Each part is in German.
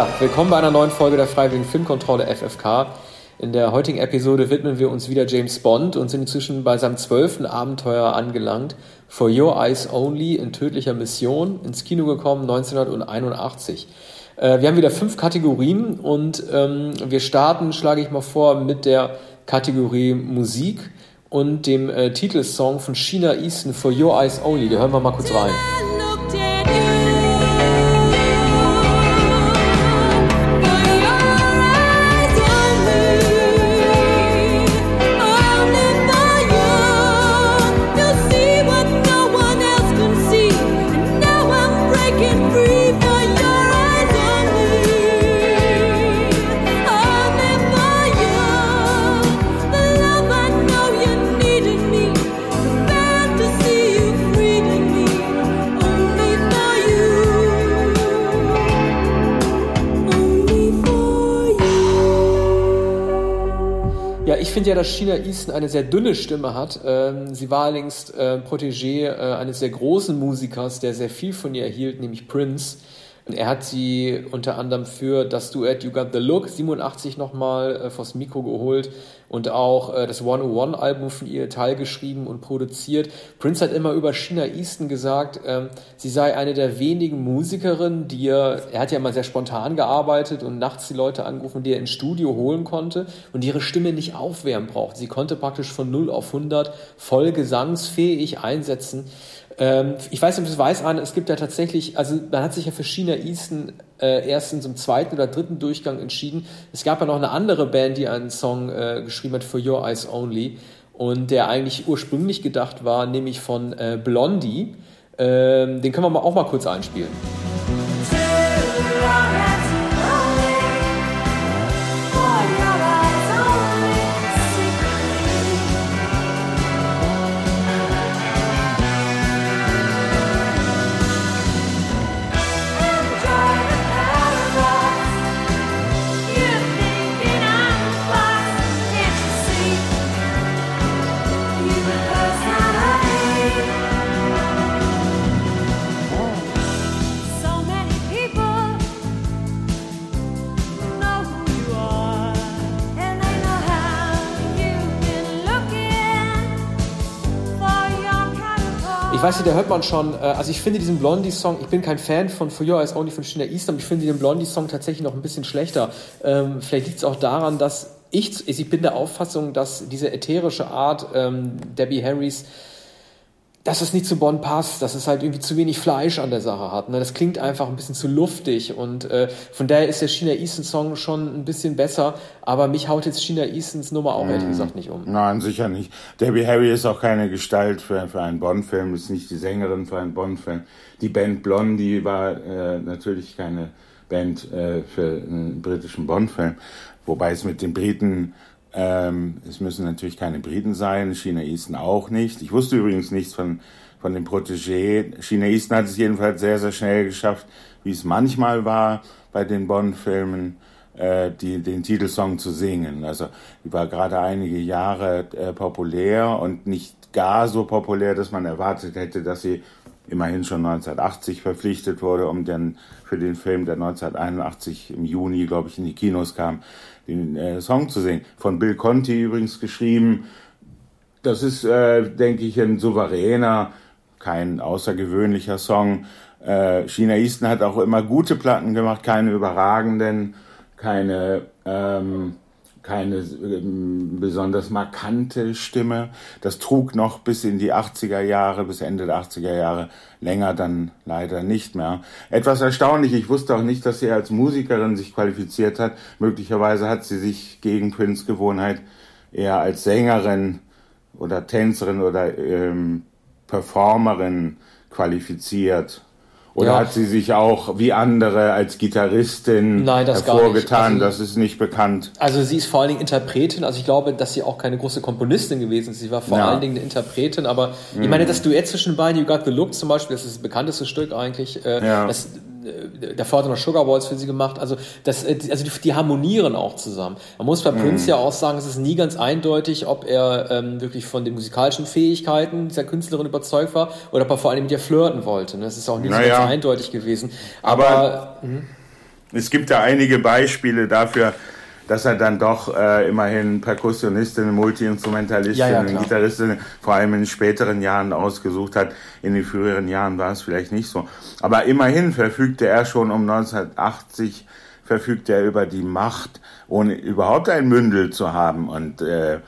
Ja, willkommen bei einer neuen Folge der Freiwilligen Filmkontrolle FFK. In der heutigen Episode widmen wir uns wieder James Bond und sind inzwischen bei seinem zwölften Abenteuer angelangt. For Your Eyes Only in tödlicher Mission, ins Kino gekommen 1981. Äh, wir haben wieder fünf Kategorien und ähm, wir starten, schlage ich mal vor, mit der Kategorie Musik und dem äh, Titelsong von Sheena Easton For Your Eyes Only. Da hören wir mal kurz rein. Finde ja, dass China Easton eine sehr dünne Stimme hat. Ähm, sie war allerdings äh, Protégé äh, eines sehr großen Musikers, der sehr viel von ihr erhielt, nämlich Prince. Er hat sie unter anderem für das Duett You Got the Look 87 nochmal äh, vors Mikro geholt und auch äh, das 101-Album von ihr teilgeschrieben und produziert. Prince hat immer über China Easton gesagt, ähm, sie sei eine der wenigen Musikerinnen, die er, er hat ja immer sehr spontan gearbeitet und nachts die Leute angerufen, die er ins Studio holen konnte und ihre Stimme nicht aufwärmen braucht. Sie konnte praktisch von 0 auf 100 voll gesangsfähig einsetzen. Ähm, ich weiß nicht, ob du es weißt, Arne, es gibt ja tatsächlich, also man hat sich ja für China Easton äh, erstens im zweiten oder dritten Durchgang entschieden. Es gab ja noch eine andere Band, die einen Song äh, geschrieben hat, For Your Eyes Only, und der eigentlich ursprünglich gedacht war, nämlich von äh, Blondie. Ähm, den können wir auch mal kurz einspielen. Ich weiß nicht, da hört man schon, äh, also ich finde diesen Blondie-Song, ich bin kein Fan von For Your Eyes Only von China East, aber ich finde den Blondie-Song tatsächlich noch ein bisschen schlechter. Ähm, vielleicht liegt es auch daran, dass ich, ich bin der Auffassung, dass diese ätherische Art ähm, Debbie Harrys dass es nicht zu Bonn passt, dass es halt irgendwie zu wenig Fleisch an der Sache hat. Ne? Das klingt einfach ein bisschen zu luftig und äh, von daher ist der China Easton Song schon ein bisschen besser, aber mich haut jetzt China Eastons Nummer auch ehrlich mm. gesagt nicht um. Nein, sicher nicht. Debbie Harry ist auch keine Gestalt für, für einen Bond-Film, ist nicht die Sängerin für einen Bond-Film. Die Band Blondie war äh, natürlich keine Band äh, für einen britischen Bond-Film, wobei es mit den Briten ähm, es müssen natürlich keine Briten sein, Chinaisten auch nicht. Ich wusste übrigens nichts von, von dem Protégé. Chinaisten hat es jedenfalls sehr, sehr schnell geschafft, wie es manchmal war bei den Bond-Filmen, äh, die, den Titelsong zu singen. Also die war gerade einige Jahre äh, populär und nicht gar so populär, dass man erwartet hätte, dass sie immerhin schon 1980 verpflichtet wurde, um dann für den Film, der 1981 im Juni, glaube ich, in die Kinos kam, den äh, Song zu singen. Von Bill Conti übrigens geschrieben. Das ist, äh, denke ich, ein souveräner, kein außergewöhnlicher Song. Äh, China Easton hat auch immer gute Platten gemacht, keine überragenden, keine ähm, keine ähm, besonders markante Stimme. Das trug noch bis in die 80er Jahre, bis Ende der 80er Jahre, länger dann leider nicht mehr. Etwas erstaunlich, ich wusste auch nicht, dass sie als Musikerin sich qualifiziert hat. Möglicherweise hat sie sich gegen Prince Gewohnheit eher als Sängerin oder Tänzerin oder ähm, Performerin qualifiziert. Oder ja. hat sie sich auch wie andere als Gitarristin Nein, das hervorgetan? Also, das ist nicht bekannt. Also sie ist vor allen Dingen Interpretin. Also ich glaube, dass sie auch keine große Komponistin gewesen ist. Sie war vor ja. allen Dingen eine Interpretin. Aber mhm. ich meine, das Duett zwischen beiden, You Got the Look zum Beispiel, das ist das bekannteste Stück eigentlich. Äh, ja. Das, äh, der Vater noch Sugar Balls für sie gemacht. Also, das, äh, also die, die harmonieren auch zusammen. Man muss bei mhm. Prince ja auch sagen, es ist nie ganz eindeutig, ob er ähm, wirklich von den musikalischen Fähigkeiten dieser Künstlerin überzeugt war oder ob er vor allem mit ihr flirten wollte. Ne? Das ist auch nicht naja. so ganz eindeutig gewesen. Aber, Aber es gibt da einige Beispiele dafür, dass er dann doch äh, immerhin Perkussionistin, Multiinstrumentalistin, ja, ja, Gitarristin vor allem in späteren Jahren ausgesucht hat. In den früheren Jahren war es vielleicht nicht so. Aber immerhin verfügte er schon um 1980 verfügte er über die Macht, ohne überhaupt ein Mündel zu haben und äh,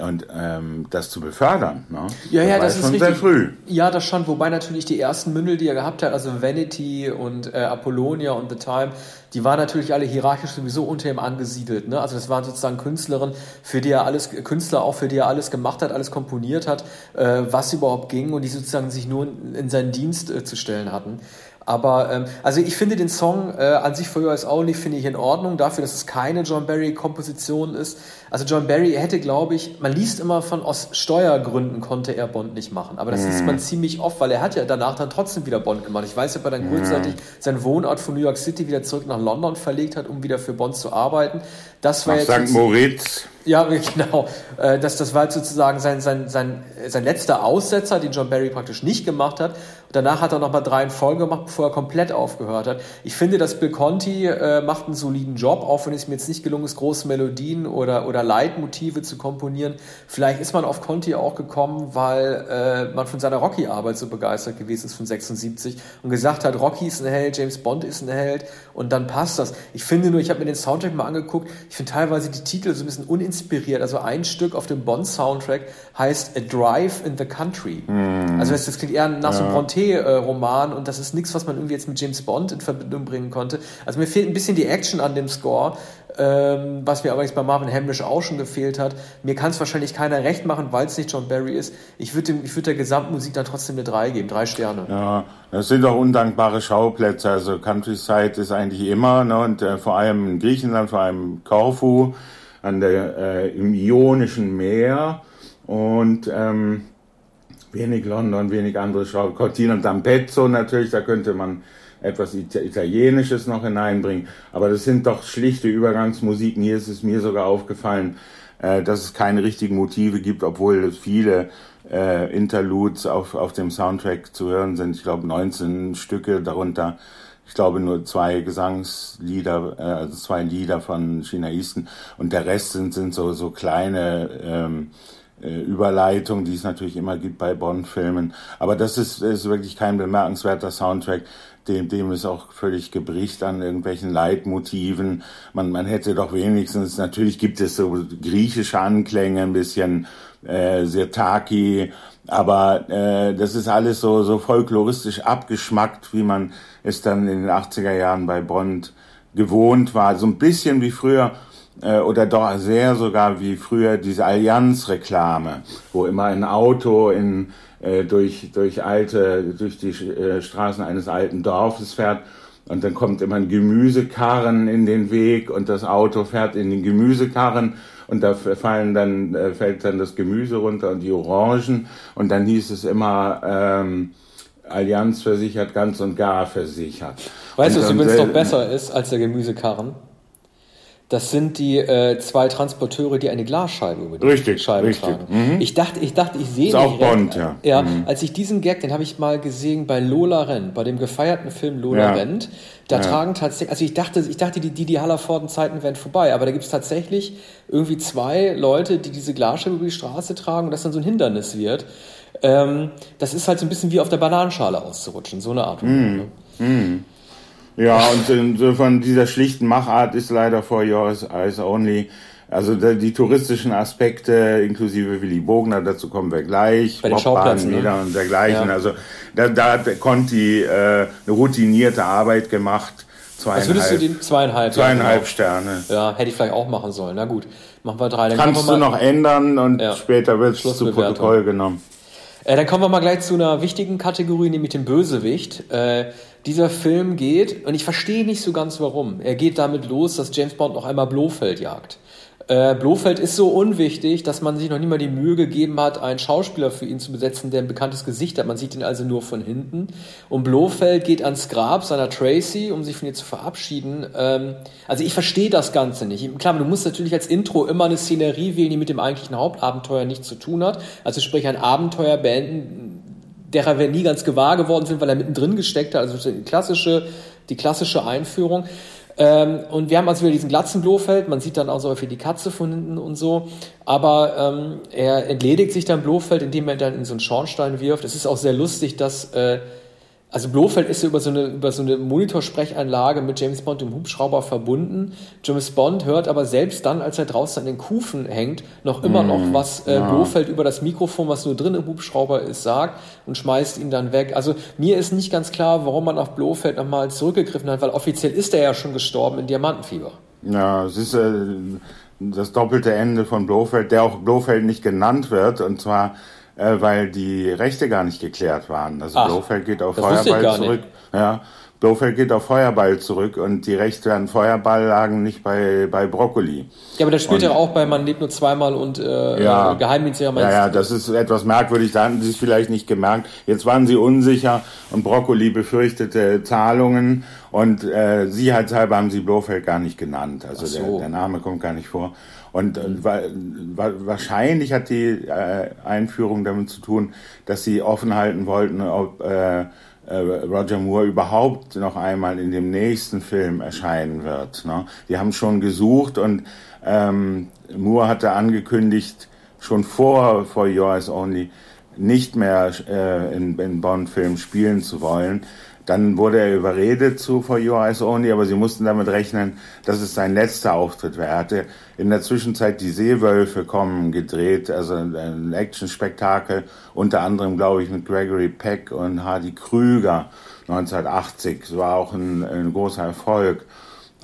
und ähm, das zu befördern. Ne? Ja, ja, das, das ist schon richtig. sehr früh. Ja, das schon. Wobei natürlich die ersten Mündel, die er gehabt hat, also Vanity und äh, Apollonia und The Time, die waren natürlich alle hierarchisch sowieso unter ihm angesiedelt. Ne? Also das waren sozusagen Künstlerinnen, für die er alles, Künstler auch, für die er alles gemacht hat, alles komponiert hat, äh, was überhaupt ging und die sozusagen sich nur in, in seinen Dienst äh, zu stellen hatten. Aber ähm, also ich finde den Song äh, an sich For You Eyes Only finde ich in Ordnung, dafür, dass es keine John Barry-Komposition ist. Also John Barry hätte, glaube ich, man liest immer von aus Steuergründen konnte er Bond nicht machen. Aber das mm. ist man ziemlich oft, weil er hat ja danach dann trotzdem wieder Bond gemacht. Ich weiß, ob er dann kurzzeitig seinen Wohnort von New York City wieder zurück nach London verlegt hat, um wieder für Bond zu arbeiten. Das war Nach jetzt St. Moritz. Ja, genau. Äh, das, das war sozusagen sein, sein, sein, sein letzter Aussetzer, den John Barry praktisch nicht gemacht hat. Danach hat er noch mal drei in Folge gemacht, bevor er komplett aufgehört hat. Ich finde, dass Bill Conti äh, macht einen soliden Job, auch wenn es mir jetzt nicht gelungen ist, große Melodien oder, oder Leitmotive zu komponieren. Vielleicht ist man auf Conti auch gekommen, weil äh, man von seiner Rocky-Arbeit so begeistert gewesen ist von 76 und gesagt hat, Rocky ist ein Held, James Bond ist ein Held und dann passt das. Ich finde nur, ich habe mir den Soundtrack mal angeguckt, ich finde teilweise die Titel so ein bisschen uninspiriert. Also ein Stück auf dem Bond-Soundtrack heißt A Drive in the Country. Mm. Also das, das, klingt eher nach so einem Bronte-Roman und das ist nichts, was man irgendwie jetzt mit James Bond in Verbindung bringen konnte. Also mir fehlt ein bisschen die Action an dem Score, ähm, was mir aber jetzt bei Marvin Hamlish auch schon gefehlt hat. Mir kann es wahrscheinlich keiner recht machen, weil es nicht John Barry ist. Ich würde würd der Gesamtmusik dann trotzdem eine 3 geben, drei Sterne. Ja, das sind doch undankbare Schauplätze. Also Countryside ist eigentlich immer, ne, und äh, vor allem in Griechenland, vor allem Korfu, an der, äh, im Ionischen Meer und ähm, wenig London, wenig andere Schauplätze. Cortina d'Ampezzo natürlich, da könnte man etwas Italienisches noch hineinbringen. Aber das sind doch schlichte Übergangsmusiken. Hier ist es mir sogar aufgefallen, äh, dass es keine richtigen Motive gibt, obwohl viele äh, Interludes auf, auf dem Soundtrack zu hören sind. Ich glaube 19 Stücke, darunter ich glaube nur zwei Gesangslieder, äh, also zwei Lieder von Chinaisten und der Rest sind, sind so, so kleine ähm, äh, Überleitung, die es natürlich immer gibt bei Bond-Filmen. Aber das ist, ist wirklich kein bemerkenswerter Soundtrack dem, dem ist auch völlig gebricht an irgendwelchen Leitmotiven. Man, man hätte doch wenigstens, natürlich gibt es so griechische Anklänge, ein bisschen äh, Sirtaki, aber äh, das ist alles so, so folkloristisch abgeschmackt, wie man es dann in den 80er Jahren bei Bond gewohnt war. So ein bisschen wie früher äh, oder doch sehr sogar wie früher diese Allianz-Reklame, wo immer ein Auto in äh, durch, durch alte, durch die äh, Straßen eines alten Dorfes fährt und dann kommt immer ein Gemüsekarren in den Weg und das Auto fährt in den Gemüsekarren und da fallen dann, äh, fällt dann das Gemüse runter und die Orangen und dann hieß es immer, ähm, Allianz versichert, ganz und gar versichert. Weißt du, was übrigens noch besser ist als der Gemüsekarren? Das sind die äh, zwei Transporteure, die eine Glasscheibe über die richtig, Scheibe richtig. tragen. Mhm. Ich dachte, ich dachte, ich sehe ist auch Bond, ja. Ja, mhm. als ich diesen Gag, den habe ich mal gesehen bei Lola Rent, bei dem gefeierten Film Lola ja. Rent. Da ja. tragen tatsächlich, also ich dachte, ich dachte, die Didi Hallervorden Zeiten wären vorbei, aber da gibt es tatsächlich irgendwie zwei Leute, die diese Glasscheibe über die Straße tragen und das dann so ein Hindernis wird. Ähm, das ist halt so ein bisschen wie auf der Bananenschale auszurutschen, so eine Art. Mhm. Ne? Ja, und insofern dieser schlichten Machart ist leider for your eyes only. Also die touristischen Aspekte inklusive Willy Bogner, dazu kommen wir gleich, Bei den Schauplätzen, ne? und dergleichen. Ja. Also da, da hat Conti äh, eine routinierte Arbeit gemacht. Zweieinhalb, Was würdest du den zweieinhalb? Zweieinhalb ja, genau. Sterne. Ja, hätte ich vielleicht auch machen sollen. Na gut, machen wir drei. Dann Kannst wir du noch ändern und ja. später wird es zu Protokoll genommen. Äh, dann kommen wir mal gleich zu einer wichtigen Kategorie, nämlich dem Bösewicht. Äh, dieser Film geht, und ich verstehe nicht so ganz warum, er geht damit los, dass James Bond noch einmal Blofeld jagt. Äh, Blofeld ist so unwichtig, dass man sich noch nie mal die Mühe gegeben hat, einen Schauspieler für ihn zu besetzen, der ein bekanntes Gesicht hat. Man sieht ihn also nur von hinten. Und Blofeld geht ans Grab seiner Tracy, um sich von ihr zu verabschieden. Ähm, also ich verstehe das Ganze nicht. Klar, du musst natürlich als Intro immer eine Szenerie wählen, die mit dem eigentlichen Hauptabenteuer nichts zu tun hat. Also sprich ein Abenteuer beenden, derer wir nie ganz gewahr geworden sind, weil er mittendrin gesteckt hat. Also die klassische, die klassische Einführung. Ähm, und wir haben also wieder diesen glatzen Blofeld, man sieht dann auch so häufig die Katze von hinten und so, aber ähm, er entledigt sich dann Blofeld, indem er dann in so einen Schornstein wirft. Es ist auch sehr lustig, dass äh, also Blofeld ist ja über so eine, über so eine Monitorsprecheinlage mit James Bond im Hubschrauber verbunden. James Bond hört aber selbst dann, als er draußen an den Kufen hängt, noch immer mm, noch, was äh, ja. Blofeld über das Mikrofon, was nur drin im Hubschrauber ist, sagt und schmeißt ihn dann weg. Also mir ist nicht ganz klar, warum man auf Blofeld nochmal zurückgegriffen hat, weil offiziell ist er ja schon gestorben in Diamantenfieber. Ja, es ist äh, das doppelte Ende von Blofeld, der auch Blofeld nicht genannt wird, und zwar äh, weil die Rechte gar nicht geklärt waren. Also Ach, Blofeld geht auf Feuerball zurück. Ja, Blofeld geht auf Feuerball zurück und die Rechte an Feuerball lagen nicht bei, bei Brokkoli. Ja, aber das spielt ja auch bei Man lebt nur zweimal und äh, ja, Geheimdienst ja, ja, das ist etwas merkwürdig, da hatten sie es vielleicht nicht gemerkt. Jetzt waren sie unsicher und Brokkoli befürchtete Zahlungen und äh, sicherheitshalber haben sie Blofeld gar nicht genannt. Also so. der, der Name kommt gar nicht vor. Und äh, wahrscheinlich hat die äh, Einführung damit zu tun, dass sie offen halten wollten, ob äh, äh, Roger Moore überhaupt noch einmal in dem nächsten Film erscheinen wird. Ne? Die haben schon gesucht und ähm, Moore hatte angekündigt, schon vor For Your Eyes Only nicht mehr äh, in, in Bond-Filmen spielen zu wollen. Dann wurde er überredet zu For Your Eyes Only, aber sie mussten damit rechnen, dass es sein letzter Auftritt wäre. Er hatte in der Zwischenzeit die Seewölfe kommen gedreht, also ein Action-Spektakel, unter anderem, glaube ich, mit Gregory Peck und Hardy Krüger 1980. Das war auch ein, ein großer Erfolg.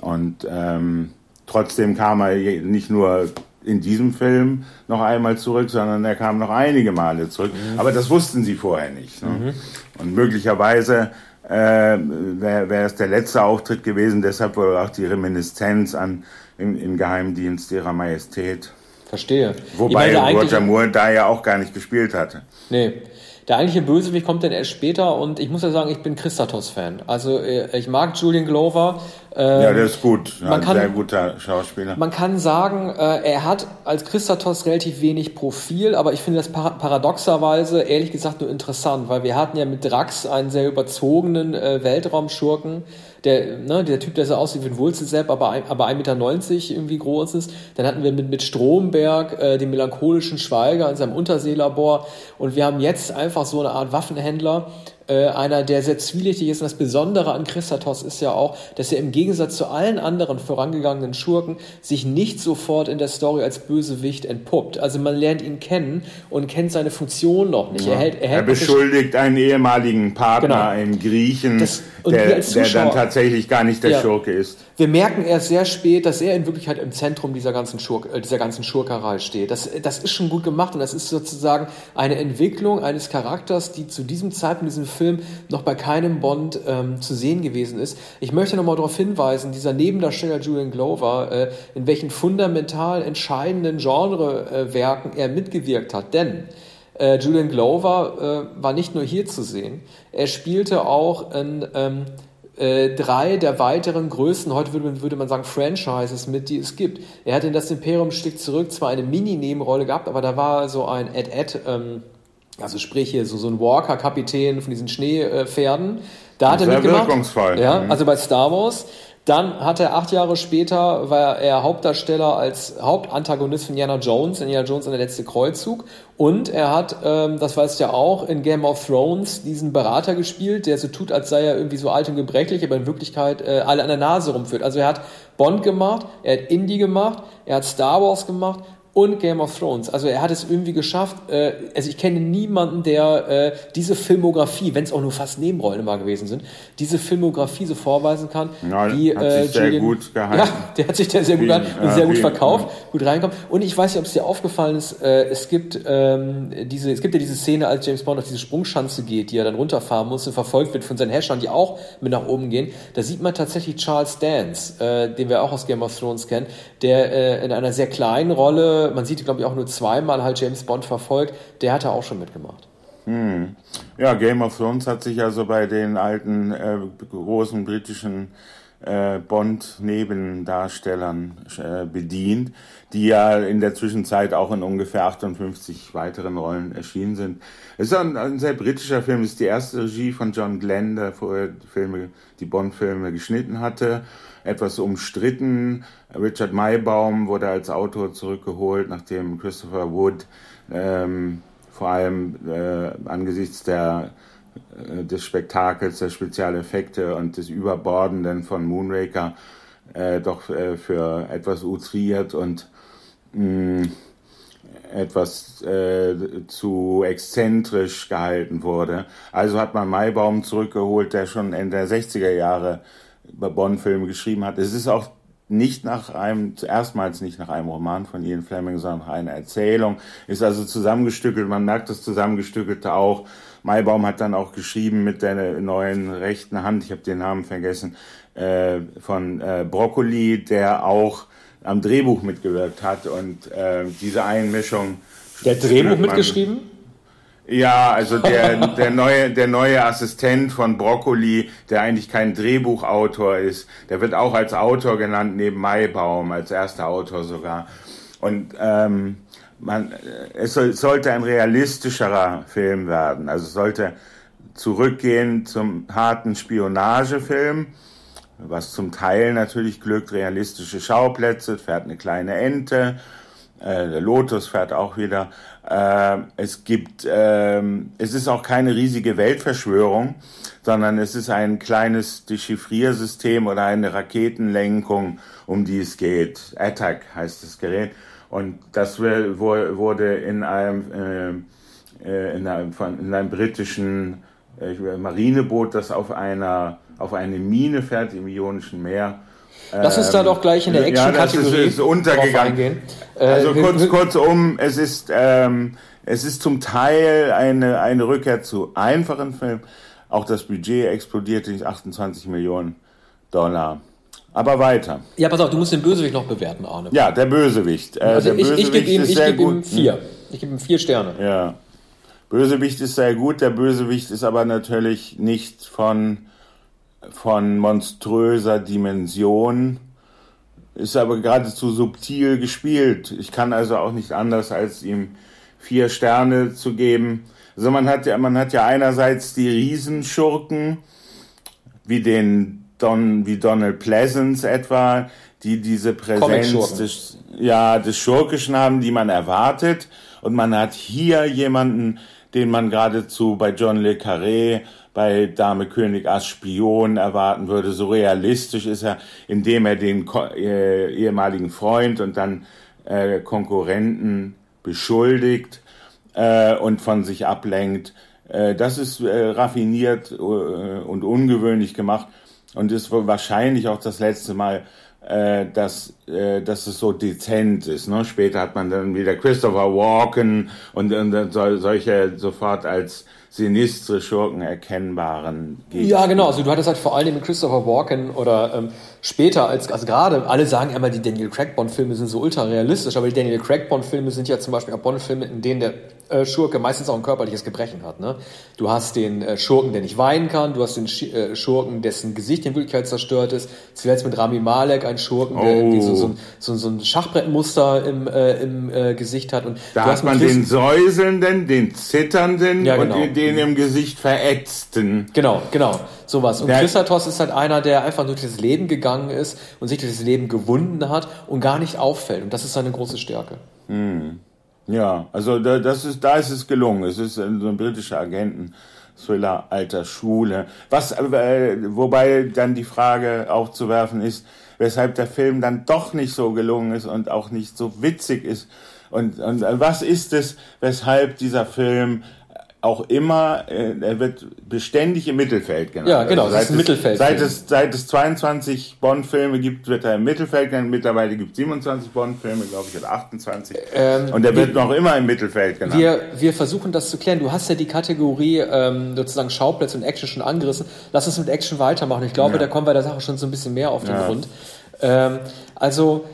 Und ähm, trotzdem kam er nicht nur in diesem Film noch einmal zurück, sondern er kam noch einige Male zurück. Mhm. Aber das wussten sie vorher nicht. Ne? Mhm. Und möglicherweise äh, wäre wär es der letzte Auftritt gewesen, deshalb wohl auch die Reminiszenz an im, im Geheimdienst ihrer Majestät. Verstehe. Wobei Roger Moore da ja auch gar nicht gespielt hatte. Nee. Der eigentliche Bösewicht kommt dann erst später und ich muss ja sagen, ich bin Christatos-Fan. Also äh, ich mag Julian Glover. Ähm, ja, der ist gut. Ja, man kann, sehr guter Schauspieler. Man kann sagen, äh, er hat als Christatos relativ wenig Profil, aber ich finde das paradoxerweise ehrlich gesagt nur interessant, weil wir hatten ja mit Drax einen sehr überzogenen äh, Weltraumschurken, der, ne, der Typ, der so aussieht wie ein Wurzelsepp, aber, aber 1,90 Meter irgendwie groß ist. Dann hatten wir mit, mit Stromberg äh, den melancholischen Schweiger in seinem Unterseelabor. Und wir haben jetzt einfach so eine Art Waffenhändler, äh, einer, der sehr zwielichtig ist. Und das Besondere an Christatos ist ja auch, dass er im Gegensatz zu allen anderen vorangegangenen Schurken sich nicht sofort in der Story als Bösewicht entpuppt. Also man lernt ihn kennen und kennt seine Funktion noch nicht. Ja. Er, hält, er, hält er beschuldigt einen ehemaligen Partner, genau. einen Griechen, das, der, der, dann tatsächlich gar nicht der ja. Schurke ist. Wir merken erst sehr spät, dass er in Wirklichkeit im Zentrum dieser ganzen, Schurk, äh, dieser ganzen Schurkerei steht. Das, das ist schon gut gemacht und das ist sozusagen eine Entwicklung eines Charakters, die zu diesem Zeitpunkt, diesem Film noch bei keinem Bond ähm, zu sehen gewesen ist. Ich möchte nochmal darauf hinweisen, dieser Nebendarsteller Julian Glover, äh, in welchen fundamental entscheidenden Genrewerken äh, er mitgewirkt hat. Denn äh, Julian Glover äh, war nicht nur hier zu sehen, er spielte auch in ähm, äh, drei der weiteren größten, heute würde, würde, man sagen, Franchises mit, die es gibt. Er hat in das Imperium Stück zurück zwar eine Mini-Nebenrolle gehabt, aber da war so ein Ed-Ed, ähm, also sprich hier so, so ein Walker-Kapitän von diesen Schneepferden. Da hat er mitgemacht. Wirkungsvoll. Ja, mhm. also bei Star Wars. Dann hat er acht Jahre später, war er Hauptdarsteller als Hauptantagonist von Indiana Jones, Indiana Jones und der letzte Kreuzzug. Und er hat, ähm, das weißt du ja auch, in Game of Thrones diesen Berater gespielt, der so tut, als sei er irgendwie so alt und gebrechlich, aber in Wirklichkeit äh, alle an der Nase rumführt. Also er hat Bond gemacht, er hat Indie gemacht, er hat Star Wars gemacht und Game of Thrones. Also er hat es irgendwie geschafft. Äh, also ich kenne niemanden, der äh, diese Filmografie, wenn es auch nur fast Nebenrollen immer gewesen sind, diese Filmografie so vorweisen kann. Ja, wie, hat äh, sich sehr Julian, gut gehalten. Ja, der hat sich da sehr gut gehalten und sehr gut verkauft, gut reinkommt. Und ich weiß nicht, ob es dir aufgefallen ist. Äh, es gibt ähm, diese, es gibt ja diese Szene, als James Bond auf diese Sprungschanze geht, die er dann runterfahren muss und verfolgt wird von seinen Herrschern, die auch mit nach oben gehen. Da sieht man tatsächlich Charles Dance, äh, den wir auch aus Game of Thrones kennen, der äh, in einer sehr kleinen Rolle man sieht, glaube ich, auch nur zweimal halt James Bond verfolgt, der hat da auch schon mitgemacht. Hm. Ja, Game of Thrones hat sich also bei den alten äh, großen britischen äh, Bond-Nebendarstellern äh, bedient, die ja in der Zwischenzeit auch in ungefähr 58 weiteren Rollen erschienen sind. Es ist ein, ein sehr britischer Film, es ist die erste Regie von John Glenn, der vorher die, Filme, die Bond-Filme geschnitten hatte. Etwas umstritten. Richard Maybaum wurde als Autor zurückgeholt, nachdem Christopher Wood ähm, vor allem äh, angesichts der äh, des Spektakels, der Spezialeffekte und des Überbordenden von Moonraker äh, doch äh, für etwas outriert und mm, etwas äh, zu exzentrisch gehalten wurde. Also hat man Maibaum zurückgeholt, der schon Ende der 60er Jahre über Bond-Filme geschrieben hat. Es ist auch nicht nach einem, erstmals nicht nach einem Roman von Ian Fleming, sondern nach einer Erzählung, ist also zusammengestückelt, man merkt das Zusammengestückelte auch, Maibaum hat dann auch geschrieben mit der neuen rechten Hand, ich habe den Namen vergessen, äh, von äh, Broccoli, der auch am Drehbuch mitgewirkt hat und äh, diese Einmischung. Der Drehbuch mitgeschrieben? Ja, also der, der, neue, der neue Assistent von Broccoli, der eigentlich kein Drehbuchautor ist, der wird auch als Autor genannt, neben Maibaum, als erster Autor sogar. Und ähm, man, es soll, sollte ein realistischerer Film werden. Also sollte zurückgehen zum harten Spionagefilm, was zum Teil natürlich glückt, realistische Schauplätze, fährt eine kleine Ente, äh, der Lotus fährt auch wieder. Äh, es gibt, äh, es ist auch keine riesige Weltverschwörung, sondern es ist ein kleines Dechiffriersystem oder eine Raketenlenkung, um die es geht. Attack heißt das Gerät. Und das wurde in einem, äh, äh, in einem, von, in einem britischen äh, Marineboot, das auf einer auf eine Mine fährt im Ionischen Meer. Lass uns da doch gleich in der Action-Kategorie ja, ist, ist untergegangen. Also äh, kurz, kurzum, es ist, ähm, es ist zum Teil eine, eine Rückkehr zu einfachen Filmen. Auch das Budget explodierte nicht 28 Millionen Dollar. Aber weiter. Ja, pass auf, du musst den Bösewicht noch bewerten, Arne. Ja, der Bösewicht. Äh, also der ich, ich gebe ihm, ich geb ihm vier. Ich gebe ihm vier Sterne. Ja. Bösewicht ist sehr gut. Der Bösewicht ist aber natürlich nicht von, von monströser Dimension. Ist aber geradezu subtil gespielt. Ich kann also auch nicht anders, als ihm vier Sterne zu geben. Also man hat ja, man hat ja einerseits die Riesenschurken, wie den Don, wie Donald Pleasance etwa, die diese Präsenz des, ja, des Schurkischen haben, die man erwartet. Und man hat hier jemanden, den man geradezu bei John Le Carré, bei Dame König als Spion erwarten würde. So realistisch ist er, indem er den äh, ehemaligen Freund und dann äh, Konkurrenten beschuldigt äh, und von sich ablenkt. Das ist raffiniert und ungewöhnlich gemacht und ist wahrscheinlich auch das letzte Mal, dass, dass es so dezent ist. Ne? Später hat man dann wieder Christopher Walken und solche sofort als sinistre Schurken erkennbaren Gegner. Ja, genau. Also du hattest halt vor allem Christopher Walken oder ähm, später als, also gerade, alle sagen immer, die Daniel Craig Bond-Filme sind so ultra realistisch, aber die Daniel Craig Bond-Filme sind ja zum Beispiel auch Bond-Filme, in denen der äh, Schurke meistens auch ein körperliches Gebrechen hat. Ne? Du hast den äh, Schurken, der nicht weinen kann, du hast den Sch äh, Schurken, dessen Gesicht in Wirklichkeit zerstört ist. Zuletzt mit Rami Malek, ein Schurken, der oh. so, so, so, so, ein Schachbrettmuster im, äh, im äh, Gesicht hat. Und da hat man den säuselnden, den zitternden ja, genau. und den im Gesicht verätzten. Genau, genau. Sowas. Und Christatos ist halt einer, der einfach durch das Leben gegangen ist und sich durch das Leben gewunden hat und gar nicht auffällt. Und das ist seine große Stärke. Hm. Ja, also da, das ist, da ist es gelungen. Es ist so ein britischer Agenten. Thriller alter Schule. Was, äh, wobei dann die Frage aufzuwerfen ist, weshalb der Film dann doch nicht so gelungen ist und auch nicht so witzig ist. Und, und was ist es, weshalb dieser Film auch immer, äh, er wird beständig im Mittelfeld genannt. Ja, genau, also das ist ein Mittelfeld. Seit es, seit es 22 Bond-Filme gibt, wird er im Mittelfeld genannt. Mittlerweile gibt es 27 Bond-Filme, glaube ich, oder 28. Ähm, Und er wird noch immer im Mittelfeld genannt. Wir, wir versuchen das zu klären. Du hast ja die Kategorie ähm, sozusagen Schauplätze und Action schon angerissen. Lass uns mit Action weitermachen. Ich glaube, ja. da kommen wir der Sache schon so ein bisschen mehr auf den ja. Grund. Ähm, also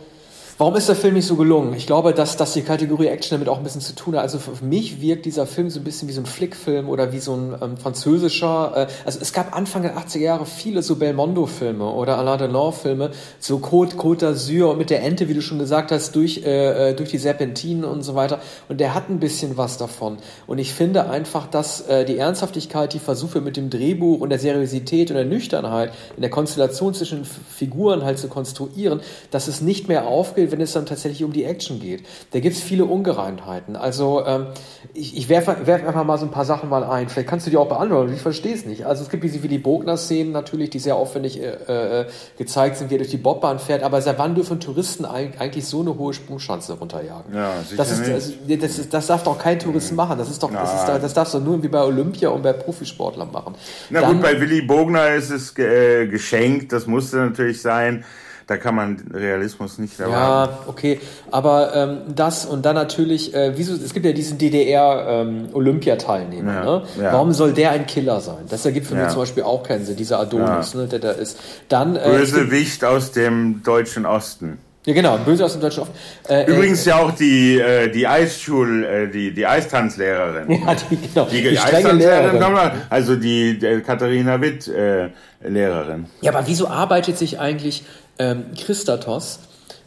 Warum ist der Film nicht so gelungen? Ich glaube, dass, dass die Kategorie Action damit auch ein bisschen zu tun hat. Also für mich wirkt dieser Film so ein bisschen wie so ein Flickfilm oder wie so ein ähm, französischer. Äh, also es gab Anfang der 80er Jahre viele so Belmondo-Filme oder Alain Delon-Filme, so Côte, Côte d'Azur und mit der Ente, wie du schon gesagt hast, durch, äh, äh, durch die Serpentinen und so weiter. Und der hat ein bisschen was davon. Und ich finde einfach, dass äh, die Ernsthaftigkeit, die Versuche mit dem Drehbuch und der Seriosität und der Nüchternheit in der Konstellation zwischen Figuren halt zu konstruieren, dass es nicht mehr aufgeht, wenn es dann tatsächlich um die Action geht. Da gibt es viele Ungereimtheiten. Also ähm, ich, ich werfe werf einfach mal so ein paar Sachen mal ein. Vielleicht kannst du die auch beantworten. Ich verstehe es nicht. Also es gibt diese Willy Bogner-Szenen natürlich, die sehr aufwendig äh, äh, gezeigt sind, wie er durch die Bobbahn fährt. Aber seit wann dürfen Touristen eigentlich so eine hohe Sprungschanze runterjagen? Ja, das, ist, also, das, ist, das darf doch kein Tourist machen. Das ist doch, das, ist, das darfst du nur wie bei Olympia und bei Profisportlern machen. Na Dann, gut, bei Willy Bogner ist es äh, geschenkt. Das musste natürlich sein da kann man Realismus nicht erwarten. Ja, okay, aber ähm, das und dann natürlich, äh, wieso, es gibt ja diesen DDR-Olympiateilnehmer, ähm, ja, ne? Ja. Warum soll der ein Killer sein? Das ergibt für ja. mich zum Beispiel auch keinen Sinn, dieser Adonis, ne, der da ist. Dann, äh, Bösewicht aus dem deutschen Osten. Ja, genau, böse aus dem deutschen Osten. Äh, äh Übrigens äh, ja auch die, äh, die Eisschul, äh, die, die Eistanzlehrerin. Ja, die, genau. Die, die, die Eistanzlehrerin, also die, die Katharina Witt, äh, Lehrerin. Ja, aber wieso arbeitet sich eigentlich ähm, Christatos,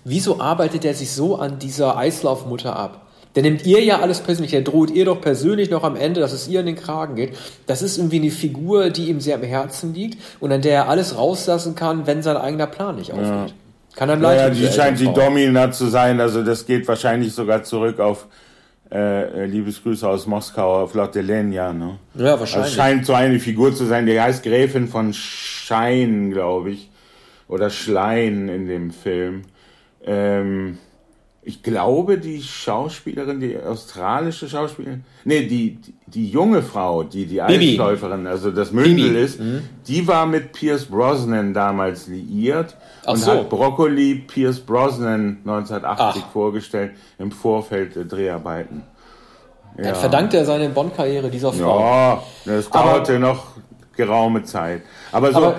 wieso arbeitet er sich so an dieser Eislaufmutter ab? Der nimmt ihr ja alles persönlich, der droht ihr doch persönlich noch am Ende, dass es ihr in den Kragen geht. Das ist irgendwie eine Figur, die ihm sehr am Herzen liegt und an der er alles rauslassen kann, wenn sein eigener Plan nicht aufgeht. Ja. Kann er leid ja, die scheint die Domina zu sein, also das geht wahrscheinlich sogar zurück auf äh, äh Liebesgrüße aus Moskau auf Lotte Lenja. Ne? Ja, wahrscheinlich. Also scheint so eine Figur zu sein, die heißt Gräfin von Schein, glaube ich oder Schlein in dem Film. Ähm, ich glaube, die Schauspielerin, die australische Schauspielerin, nee, die, die junge Frau, die die Eisläuferin, also das Mündel Bibi. ist, mhm. die war mit Pierce Brosnan damals liiert Ach und so. hat Broccoli Pierce Brosnan 1980 Ach. vorgestellt im Vorfeld der Dreharbeiten. Ja. Dann verdankt er seine Bond-Karriere dieser Frau. Ja, das dauerte Aber noch geraume Zeit. Aber so. Aber,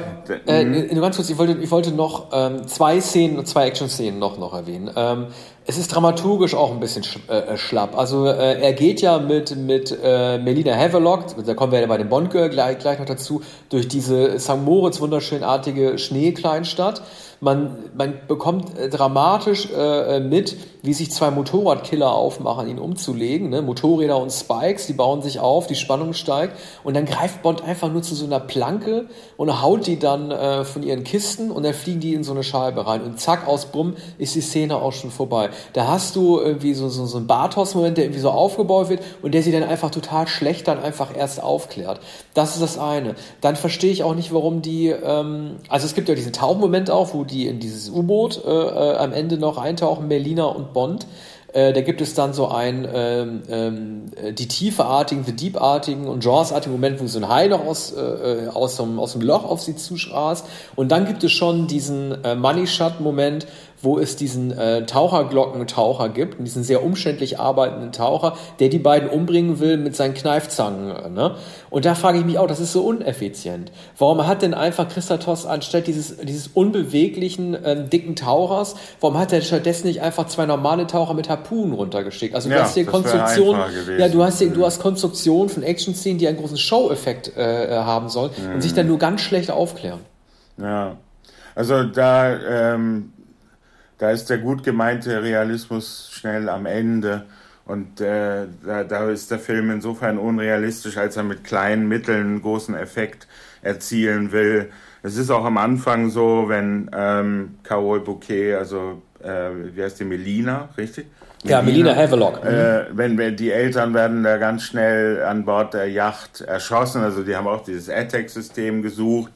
äh, mhm. ganz kurz, ich wollte, ich wollte noch ähm, zwei Szenen, zwei Action-Szenen noch, noch erwähnen. Ähm, es ist dramaturgisch auch ein bisschen sch äh, äh, schlapp. Also äh, er geht ja mit, mit äh, Melina Havelock, da kommen wir ja bei dem Bond Girl gleich, gleich noch dazu, durch diese St. Moritz wunderschönartige Schneekleinstadt. Man, man bekommt äh, dramatisch äh, mit, wie sich zwei Motorradkiller aufmachen, ihn umzulegen. Ne? Motorräder und Spikes, die bauen sich auf, die Spannung steigt und dann greift Bond einfach nur zu so einer Planke und haut die dann äh, von ihren Kisten und dann fliegen die in so eine Scheibe rein und zack, aus Bumm ist die Szene auch schon vorbei. Da hast du irgendwie so, so, so einen Bartos-Moment, der irgendwie so aufgebaut wird und der sie dann einfach total schlecht dann einfach erst aufklärt. Das ist das eine. Dann verstehe ich auch nicht, warum die, ähm, also es gibt ja diesen Taubenmoment auch, wo die in dieses U-Boot äh, äh, am Ende noch eintauchen, Melina und Bond. Äh, da gibt es dann so ein, ähm, ähm, die tieferartigen, the deepartigen und Jaws-artigen Moment, wo so ein Hai noch aus, äh, äh, aus, dem, aus dem Loch auf sie zuschrast. Und dann gibt es schon diesen äh, Money Shot-Moment, wo es diesen äh, Taucherglockentaucher gibt, diesen sehr umständlich arbeitenden Taucher, der die beiden umbringen will mit seinen Kneifzangen. Ne? Und da frage ich mich auch, das ist so uneffizient. Warum hat denn einfach Christatos anstatt dieses, dieses unbeweglichen, ähm, dicken Tauchers, warum hat er stattdessen nicht einfach zwei normale Taucher mit Harpunen runtergeschickt? Also du ja, hast hier Konstruktion, ja, du hast hier, du hast Konstruktion von Action-Szenen, die einen großen Show-Effekt äh, äh haben sollen mhm. und sich dann nur ganz schlecht aufklären. Ja. Also da ähm, da ist der gut gemeinte Realismus schnell am Ende. Und äh, da, da ist der Film insofern unrealistisch, als er mit kleinen Mitteln einen großen Effekt erzielen will. Es ist auch am Anfang so, wenn ähm, Carol Bouquet, also äh, wie heißt die, Melina, richtig? Ja, Melina Havelock. Äh, wenn, wenn die Eltern werden da ganz schnell an Bord der Yacht erschossen, also die haben auch dieses ATAC-System gesucht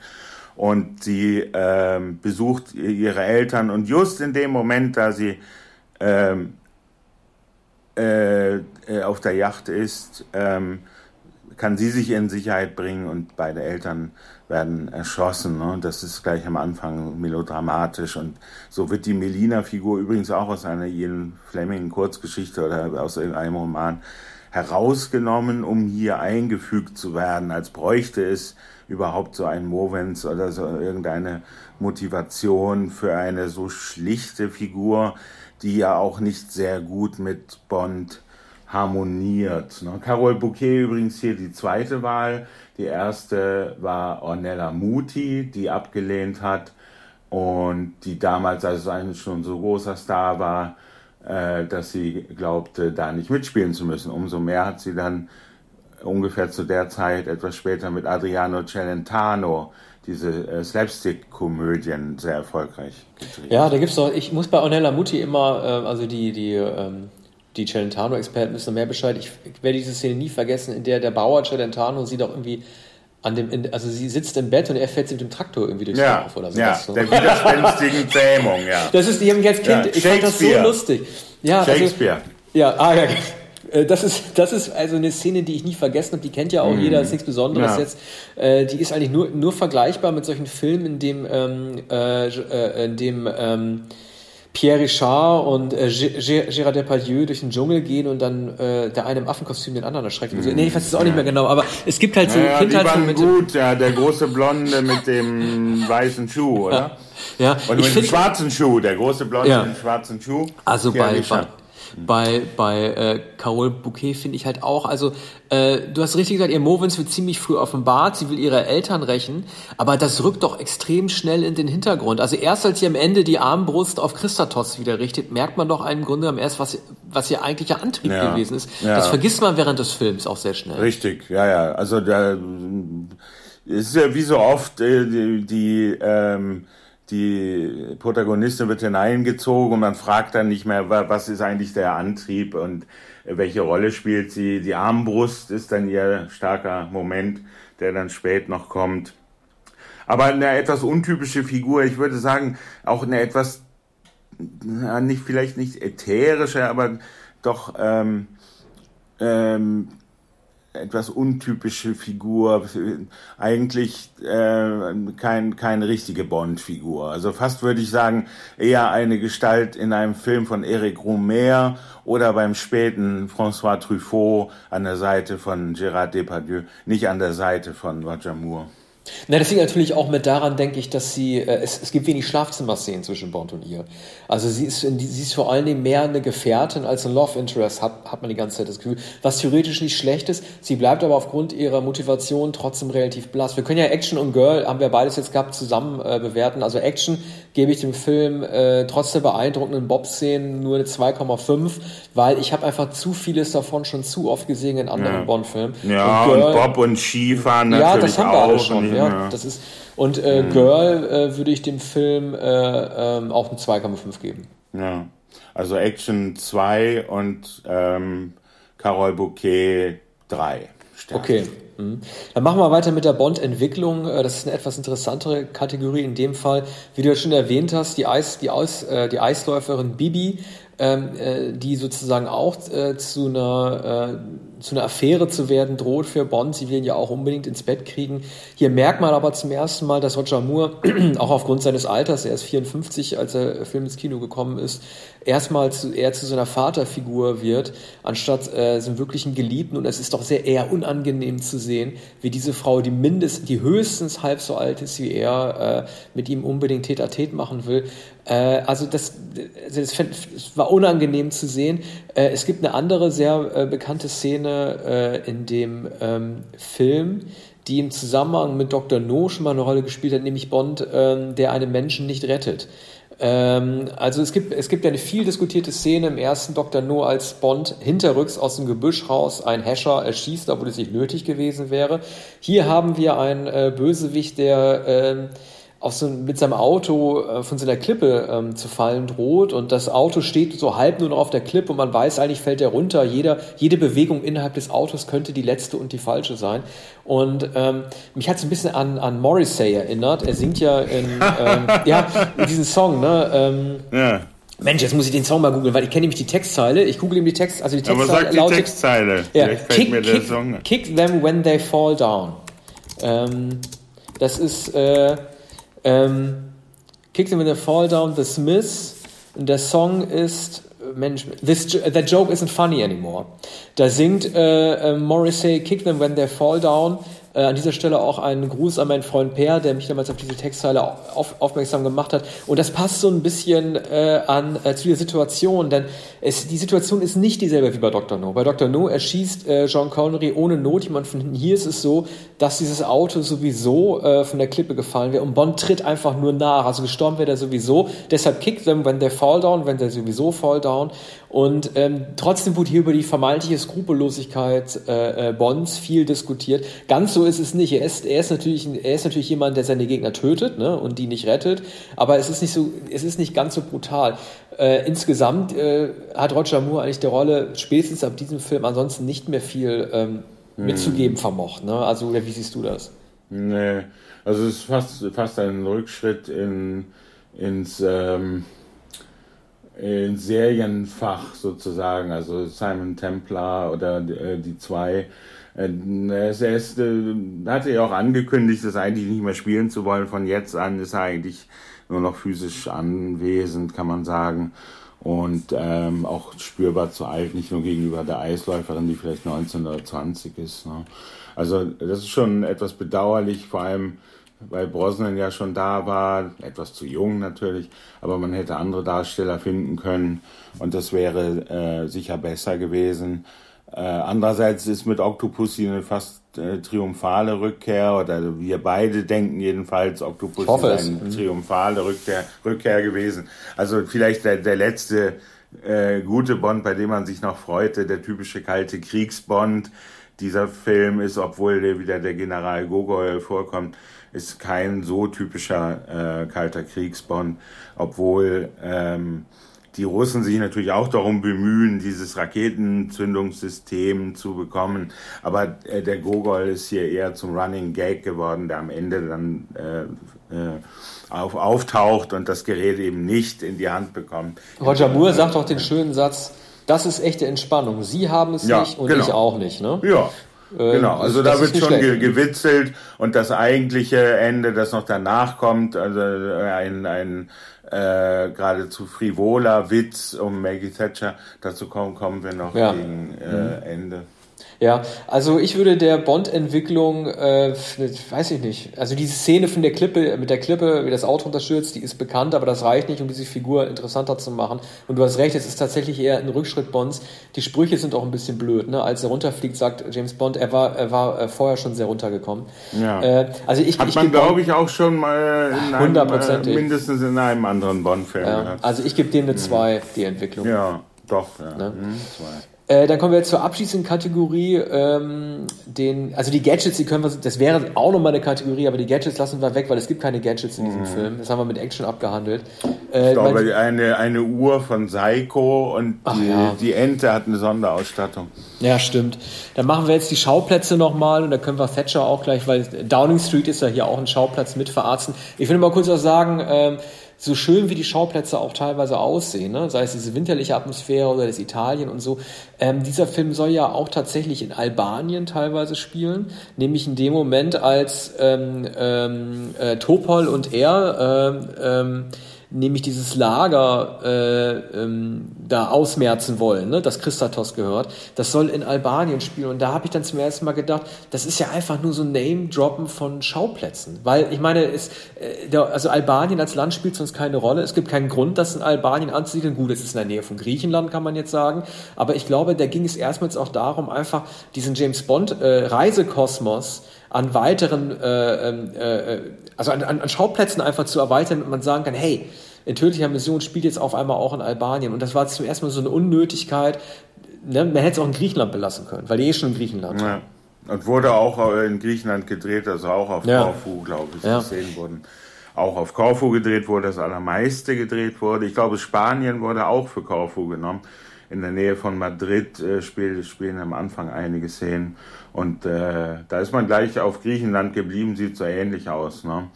und sie ähm, besucht ihre Eltern und just in dem Moment, da sie ähm, äh, äh, auf der Yacht ist, ähm, kann sie sich in Sicherheit bringen und beide Eltern werden erschossen. Ne? Das ist gleich am Anfang melodramatisch und so wird die Melina-Figur übrigens auch aus einer Ian Fleming-Kurzgeschichte oder aus irgendeinem Roman herausgenommen, um hier eingefügt zu werden, als bräuchte es überhaupt so ein Movens oder so irgendeine Motivation für eine so schlichte Figur, die ja auch nicht sehr gut mit Bond harmoniert. Ne? Carol Bouquet übrigens hier die zweite Wahl. Die erste war Ornella Muti, die abgelehnt hat und die damals, als es eigentlich schon so großer Star war, äh, dass sie glaubte, da nicht mitspielen zu müssen. Umso mehr hat sie dann ungefähr zu der Zeit, etwas später mit Adriano Celentano, diese äh, Slapstick-Komödien sehr erfolgreich gedreht. Ja, da gibt's doch, ich muss bei Ornella Muti immer, äh, also die, die, ähm, die Celentano-Experten wissen mehr Bescheid. Ich, ich werde diese Szene nie vergessen, in der der Bauer Celentano sie doch irgendwie an dem, in, also sie sitzt im Bett und er fährt sie mit dem Traktor irgendwie durchs ja, Dorf oder so. Ja, so. der widerspenstigen Zähmung, ja. Das ist, die haben ich als Kind, ja, ich fand das so lustig. Ja, also Shakespeare. Also, ja, ah, ja, das ist, das ist also eine Szene, die ich nie vergessen habe. Die kennt ja auch mm. jeder, ist nichts Besonderes ja. jetzt. Äh, die ist eigentlich nur, nur vergleichbar mit solchen Filmen, in dem, ähm, äh, äh in dem ähm, Pierre Richard und äh, Gérard Depardieu durch den Dschungel gehen und dann äh, der eine im Affenkostüm den anderen erschreckt. Mhm. Nee, ich weiß es auch nicht mehr genau, aber es gibt halt so ja, Kindheitsmomente. gut, ja, der große Blonde mit dem weißen Schuh, oder? Ja. Und mit dem schwarzen Schuh, der große Blonde ja. mit dem schwarzen Schuh. Also bei, bei, bei, bei äh, Carole Bouquet finde ich halt auch, also äh, du hast richtig gesagt, ihr Movens wird ziemlich früh offenbart, sie will ihre Eltern rächen, aber das rückt doch extrem schnell in den Hintergrund. Also erst als sie am Ende die Armbrust auf Christatos wieder richtet, merkt man doch im Grunde genommen erst, was, was ihr eigentlicher Antrieb ja, gewesen ist. Ja. Das vergisst man während des Films auch sehr schnell. Richtig, ja, ja. Also da ist ja wie so oft äh, die, die ähm, die Protagonistin wird hineingezogen und man fragt dann nicht mehr, was ist eigentlich der Antrieb und welche Rolle spielt sie. Die Armbrust ist dann ihr starker Moment, der dann spät noch kommt. Aber eine etwas untypische Figur, ich würde sagen, auch eine etwas, nicht vielleicht nicht ätherische, aber doch ähm, ähm, etwas untypische Figur, eigentlich äh, kein, keine richtige Bond-Figur. Also fast würde ich sagen, eher eine Gestalt in einem Film von Eric Romer oder beim späten François Truffaut an der Seite von Gérard Depardieu, nicht an der Seite von Roger Moore. Na, das liegt natürlich auch mit daran, denke ich, dass sie, äh, es, es gibt wenig Schlafzimmerszenen zwischen Bond und ihr. Also sie ist, sie ist vor allen Dingen mehr eine Gefährtin als ein Love Interest, hat, hat man die ganze Zeit das Gefühl. Was theoretisch nicht schlecht ist, sie bleibt aber aufgrund ihrer Motivation trotzdem relativ blass. Wir können ja Action und Girl, haben wir beides jetzt gehabt, zusammen äh, bewerten. Also Action gebe ich dem Film äh, trotz der beeindruckenden Bob-Szenen nur eine 2,5, weil ich habe einfach zu vieles davon schon zu oft gesehen in anderen ja. Bond-Filmen. Ja, und, Girl, und, Bob und Skifahren natürlich Ja, das haben wir alle schon. Ja, ja. Das ist, und äh, mhm. Girl äh, würde ich dem Film äh, ähm, auch eine 2,5 geben. Ja, also Action 2 und ähm, Carol Bouquet 3. Sterne. Okay. Mhm. Dann machen wir weiter mit der Bond-Entwicklung. Äh, das ist eine etwas interessantere Kategorie in dem Fall. Wie du ja schon erwähnt hast, die, Eis, die, Aus, äh, die Eisläuferin Bibi, ähm, äh, die sozusagen auch zu einer zu einer Affäre zu werden droht für Bond. Sie will ihn ja auch unbedingt ins Bett kriegen. Hier merkt man aber zum ersten Mal, dass Roger Moore, auch aufgrund seines Alters, er ist 54, als der Film ins Kino gekommen ist, erstmal zu, eher zu so einer Vaterfigur wird, anstatt äh, so einen wirklichen Geliebten. Und es ist doch sehr eher unangenehm zu sehen, wie diese Frau, die mindestens, die höchstens halb so alt ist wie er, äh, mit ihm unbedingt Tete-a-Tete machen will. Äh, also das, also das, das, war unangenehm zu sehen. Äh, es gibt eine andere sehr äh, bekannte Szene, Szene äh, in dem ähm, Film, die im Zusammenhang mit Dr. No schon mal eine Rolle gespielt hat, nämlich Bond, ähm, der einen Menschen nicht rettet. Ähm, also es gibt, es gibt eine viel diskutierte Szene im ersten Dr. No, als Bond hinterrücks aus dem Gebüsch raus einen Hescher erschießt, obwohl es nicht nötig gewesen wäre. Hier haben wir einen äh, Bösewicht, der äh, auf so, mit seinem Auto äh, von so einer Klippe ähm, zu fallen droht und das Auto steht so halb nur noch auf der Klippe und man weiß eigentlich fällt er runter. Jeder, jede Bewegung innerhalb des Autos könnte die letzte und die falsche sein. Und ähm, mich hat es ein bisschen an, an Morrissey erinnert. Er singt ja in, ähm, ja, in diesen Song, ne? Ähm, ja. Mensch, jetzt muss ich den Song mal googeln, weil ich kenne nämlich die Textzeile. Ich google ihm die Text, also die Textzeile. Aber sag die lautet, Textzeile. Ja, kick, kick, kick, them when they fall down. Ähm, das ist äh, ähm, Kick Them in the Fall Down, The Smiths. Der Song ist, Mensch, this, That Joke Isn't Funny Anymore. Da singt äh, äh, Morrissey Kick Them When They Fall Down. Äh, an dieser Stelle auch einen Gruß an meinen Freund Per, der mich damals auf diese Textzeile auf, aufmerksam gemacht hat. Und das passt so ein bisschen äh, an äh, zu der Situation, denn es, die Situation ist nicht dieselbe wie bei Dr. No. Bei Dr. No erschießt äh, John Connery ohne Not jemand von hinten. Hier ist es so, dass dieses Auto sowieso äh, von der Klippe gefallen wäre und Bond tritt einfach nur nach. Also gestorben wäre der sowieso. Deshalb kickt them when they fall down, wenn der sowieso fall down. Und ähm, trotzdem wurde hier über die vermeintliche Skrupellosigkeit äh, äh, Bonds viel diskutiert. Ganz so ist es nicht. Er ist, er ist natürlich, er ist natürlich jemand, der seine Gegner tötet ne, und die nicht rettet. Aber es ist nicht so, es ist nicht ganz so brutal. Äh, insgesamt äh, hat Roger Moore eigentlich der Rolle spätestens ab diesem Film ansonsten nicht mehr viel ähm, hm. mitzugeben vermocht. Ne? Also wie siehst du das? Nee, also es ist fast, fast ein Rückschritt in, ins ähm in Serienfach sozusagen, also Simon Templar oder äh, die zwei. Äh, er ist, äh, hatte ja auch angekündigt, das eigentlich nicht mehr spielen zu wollen. Von jetzt an ist er eigentlich nur noch physisch anwesend, kann man sagen. Und ähm, auch spürbar zu alt, nicht nur gegenüber der Eisläuferin, die vielleicht 19 oder 20 ist. Ne? Also das ist schon etwas bedauerlich, vor allem weil Brosnan ja schon da war, etwas zu jung natürlich, aber man hätte andere Darsteller finden können und das wäre äh, sicher besser gewesen. Äh, andererseits ist mit Octopussy eine fast äh, triumphale Rückkehr, oder wir beide denken jedenfalls, Octopussy ist eine mhm. triumphale Rückkehr, Rückkehr gewesen. Also vielleicht der, der letzte äh, gute Bond, bei dem man sich noch freute, der typische kalte Kriegsbond. Dieser Film ist, obwohl der wieder der General Gogol vorkommt, ist kein so typischer äh, kalter Kriegsbond, obwohl ähm, die Russen sich natürlich auch darum bemühen, dieses Raketenzündungssystem zu bekommen. Aber äh, der Gogol ist hier eher zum Running Gag geworden, der am Ende dann äh, äh, auf, auftaucht und das Gerät eben nicht in die Hand bekommt. Roger Moore sagt auch den schönen Satz, das ist echte Entspannung. Sie haben es ja, nicht und genau. ich auch nicht. Ne? Ja, genau, also da wird schon ge gewitzelt und das eigentliche Ende, das noch danach kommt, also äh, ein, ein äh, geradezu frivoler Witz um Maggie Thatcher, dazu kommen, kommen wir noch ja. gegen äh, mhm. Ende. Ja, also ich würde der Bond-Entwicklung, äh, weiß ich nicht, also diese Szene von der Klippe, mit der Klippe, wie das Auto unterstürzt, die ist bekannt, aber das reicht nicht, um diese Figur interessanter zu machen. Und du hast recht, es ist tatsächlich eher ein Rückschritt Bonds. Die Sprüche sind auch ein bisschen blöd, ne? Als er runterfliegt, sagt James Bond, er war, er war äh, vorher schon sehr runtergekommen. Ja. Äh, also ich, Hat ich man, glaube ich, auch schon mal in einem, äh, mindestens in einem anderen Bond-Film. Ja. Also ich gebe dem eine 2, mhm. die Entwicklung. Ja, doch, ja. Ne? Mhm, zwei. Äh, dann kommen wir jetzt zur abschließenden Kategorie. Ähm, den, also die Gadgets, die können wir, das wäre auch nochmal eine Kategorie, aber die Gadgets lassen wir weg, weil es gibt keine Gadgets in diesem mhm. Film. Das haben wir mit Action abgehandelt. Äh, ich glaube, mein, eine, eine Uhr von Seiko und die, ja. die Ente hat eine Sonderausstattung. Ja, stimmt. Dann machen wir jetzt die Schauplätze nochmal und da können wir Thatcher auch gleich, weil Downing Street ist ja hier auch ein Schauplatz mit verarzten. Ich will mal kurz was sagen, ähm, so schön wie die Schauplätze auch teilweise aussehen, ne? sei es diese winterliche Atmosphäre oder das Italien und so, ähm, dieser Film soll ja auch tatsächlich in Albanien teilweise spielen, nämlich in dem Moment, als ähm, ähm, äh, Topol und er ähm, ähm, nämlich dieses Lager äh, ähm, da ausmerzen wollen, ne, das Christatos gehört, das soll in Albanien spielen. Und da habe ich dann zum ersten Mal gedacht, das ist ja einfach nur so Name-Droppen von Schauplätzen. Weil ich meine, es, äh, der, also Albanien als Land spielt sonst keine Rolle. Es gibt keinen Grund, das in Albanien anzusiedeln. Gut, es ist in der Nähe von Griechenland, kann man jetzt sagen. Aber ich glaube, da ging es erstmals auch darum, einfach diesen James Bond äh, an weiteren, äh, ähm, äh, äh, also an, an Schauplätzen einfach zu erweitern und man sagen kann, hey, in tödlicher Mission spielt jetzt auf einmal auch in Albanien. Und das war zum ersten Mal so eine Unnötigkeit. Ne? Man hätte es auch in Griechenland belassen können, weil die eh schon in Griechenland. Ja. Und wurde auch in Griechenland gedreht, also auch auf ja. Korfu, glaube ich, ja. Szenen wurden auch auf Korfu gedreht, wo das allermeiste gedreht wurde. Ich glaube, Spanien wurde auch für Korfu genommen. In der Nähe von Madrid äh, spiel, spielen am Anfang einige Szenen. Und äh, da ist man gleich auf Griechenland geblieben, sieht so ähnlich aus. Ne?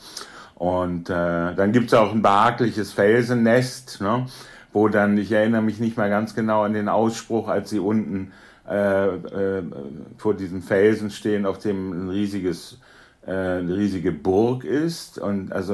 Und äh, dann gibt's auch ein behagliches Felsennest, ne? wo dann, ich erinnere mich nicht mal ganz genau an den Ausspruch, als sie unten äh, äh, vor diesem Felsen stehen, auf dem ein riesiges äh, eine riesige Burg ist und also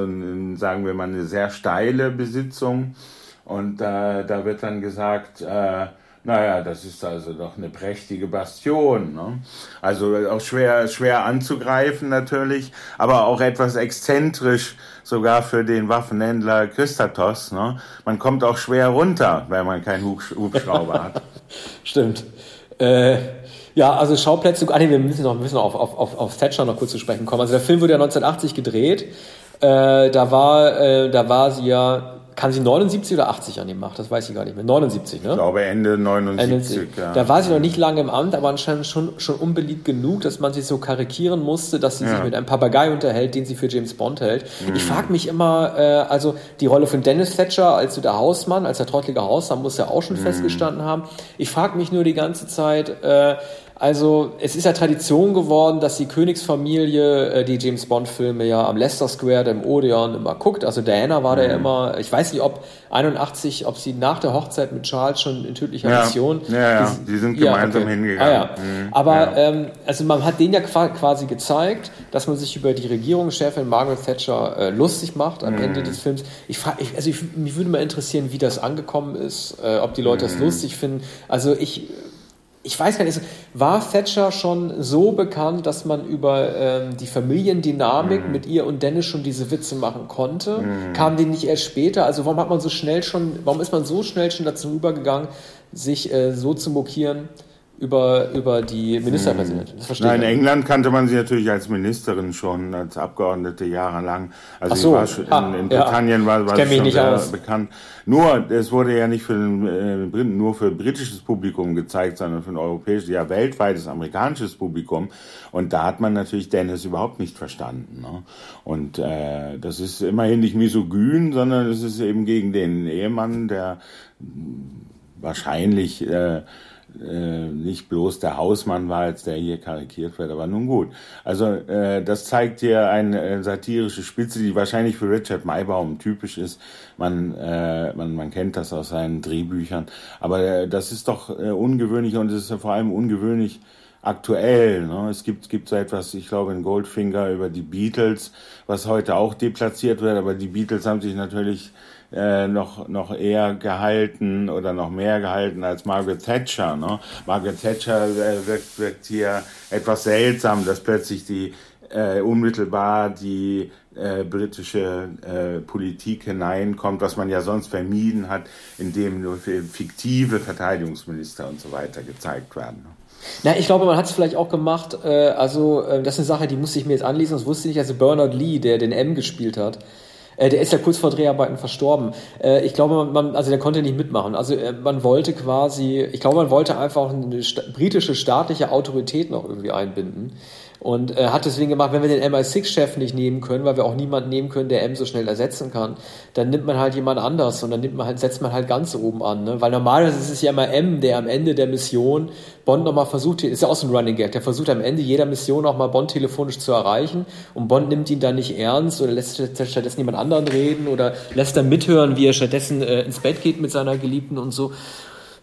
sagen wir mal eine sehr steile Besitzung und äh, da wird dann gesagt, äh, naja, das ist also doch eine prächtige Bastion. Ne? Also auch schwer, schwer anzugreifen natürlich, aber auch etwas exzentrisch sogar für den Waffenhändler Christatos. Ne? Man kommt auch schwer runter, wenn man keinen Hubschrauber hat. Stimmt. Äh, ja, also Schauplätze, ah, nee, wir müssen noch, müssen noch auf, auf, auf, auf Thatcher noch kurz zu sprechen kommen. Also der Film wurde ja 1980 gedreht. Äh, da, war, äh, da war sie ja kann sie 79 oder 80 an ihm machen? Das weiß ich gar nicht mehr. 79, ne? Ich glaube Ende 79, Ende, ja. Da war sie noch nicht lange im Amt, aber anscheinend schon, schon unbeliebt genug, dass man sich so karikieren musste, dass sie ja. sich mit einem Papagei unterhält, den sie für James Bond hält. Mhm. Ich frage mich immer, äh, also die Rolle von Dennis Thatcher als so der Hausmann, als der trottelige Hausmann, muss ja auch schon mhm. festgestanden haben. Ich frage mich nur die ganze Zeit, äh, also es ist ja Tradition geworden, dass die Königsfamilie äh, die James Bond-Filme ja am Leicester Square, dem Odeon, immer guckt. Also Diana war mhm. da ja immer, ich weiß nicht, ob 81, ob sie nach der Hochzeit mit Charles schon in tödlicher ja. Mission. Ja, ja, die, die sind gemeinsam okay. hingegangen. Ah, ja. Mhm. Aber ja. Ähm, also man hat denen ja quasi gezeigt, dass man sich über die Regierungschefin Margaret Thatcher äh, lustig macht am mhm. Ende des Films. Ich frage, also ich, mich würde mal interessieren, wie das angekommen ist, äh, ob die Leute das mhm. lustig finden. Also ich ich weiß gar nicht, war Thatcher schon so bekannt, dass man über ähm, die Familiendynamik mm. mit ihr und Dennis schon diese Witze machen konnte? Mm. Kam die nicht erst später? Also warum hat man so schnell schon, warum ist man so schnell schon dazu übergegangen, sich äh, so zu mokieren? Über, über die Ministerpräsidentin. Das verstehe Nein, in England kannte man sie natürlich als Ministerin schon, als Abgeordnete jahrelang. Also so. war schon, ah, in, in ja. Britannien war, war sie schon sehr aus. bekannt. Nur, es wurde ja nicht für den, äh, nur für britisches Publikum gezeigt, sondern für ein europäisches, ja weltweites amerikanisches Publikum. Und da hat man natürlich Dennis überhaupt nicht verstanden. Ne? Und äh, das ist immerhin nicht misogyn, sondern es ist eben gegen den Ehemann, der wahrscheinlich äh, äh, nicht bloß der Hausmann war, als der hier karikiert wird, aber nun gut. Also äh, das zeigt hier eine äh, satirische Spitze, die wahrscheinlich für Richard Maybaum typisch ist. Man, äh, man, man kennt das aus seinen Drehbüchern. Aber äh, das ist doch äh, ungewöhnlich und es ist ja vor allem ungewöhnlich aktuell. Ne? Es gibt, gibt so etwas, ich glaube, in Goldfinger über die Beatles, was heute auch deplatziert wird, aber die Beatles haben sich natürlich äh, noch, noch eher gehalten oder noch mehr gehalten als Margaret Thatcher. Ne? Margaret Thatcher äh, wirkt, wirkt hier etwas seltsam, dass plötzlich die äh, unmittelbar die äh, britische äh, Politik hineinkommt, was man ja sonst vermieden hat, indem nur fiktive Verteidigungsminister und so weiter gezeigt werden. Na, ich glaube, man hat es vielleicht auch gemacht, äh, also äh, das ist eine Sache, die musste ich mir jetzt anlesen, das wusste ich nicht, also Bernard Lee, der den M gespielt hat, äh, der ist ja kurz vor Dreharbeiten verstorben. Äh, ich glaube, man, also der konnte nicht mitmachen. Also äh, man wollte quasi, ich glaube, man wollte einfach eine sta britische staatliche Autorität noch irgendwie einbinden. Und äh, hat deswegen gemacht, wenn wir den MI6-Chef nicht nehmen können, weil wir auch niemanden nehmen können, der M so schnell ersetzen kann, dann nimmt man halt jemand anders und dann nimmt man halt, setzt man halt ganz oben an. Ne? Weil normalerweise ist es ja immer M, der am Ende der Mission Bond nochmal versucht, ist ja auch so ein Running Gag, der versucht am Ende jeder Mission auch mal Bond telefonisch zu erreichen und Bond nimmt ihn dann nicht ernst oder lässt stattdessen jemand anderen reden oder lässt dann mithören, wie er stattdessen äh, ins Bett geht mit seiner Geliebten und so.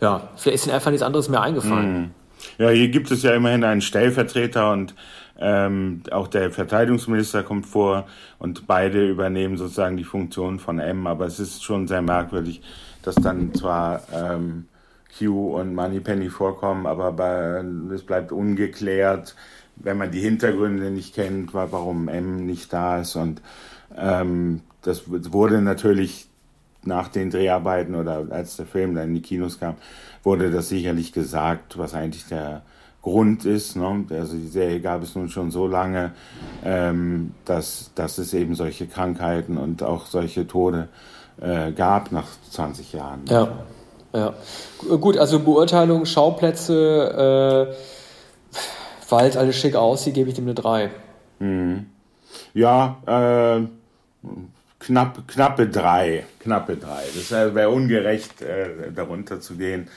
Ja, vielleicht ist ihm einfach nichts anderes mehr eingefallen. Mhm. Ja, hier gibt es ja immerhin einen Stellvertreter und ähm, auch der Verteidigungsminister kommt vor und beide übernehmen sozusagen die Funktion von M. Aber es ist schon sehr merkwürdig, dass dann zwar ähm, Q und Moneypenny vorkommen, aber bei, es bleibt ungeklärt, wenn man die Hintergründe nicht kennt, warum M nicht da ist. Und ähm, das wurde natürlich nach den Dreharbeiten oder als der Film dann in die Kinos kam, wurde das sicherlich gesagt, was eigentlich der Grund ist. Ne? Also die Serie gab es nun schon so lange, ähm, dass, dass es eben solche Krankheiten und auch solche Tode äh, gab nach 20 Jahren. Ja, ja. Gut, also Beurteilung, Schauplätze, äh, weil es alles schick aussieht, gebe ich dem eine 3. Mhm. Ja, äh, knapp, knappe 3. Knappe 3. Das wäre ungerecht, äh, darunter zu gehen.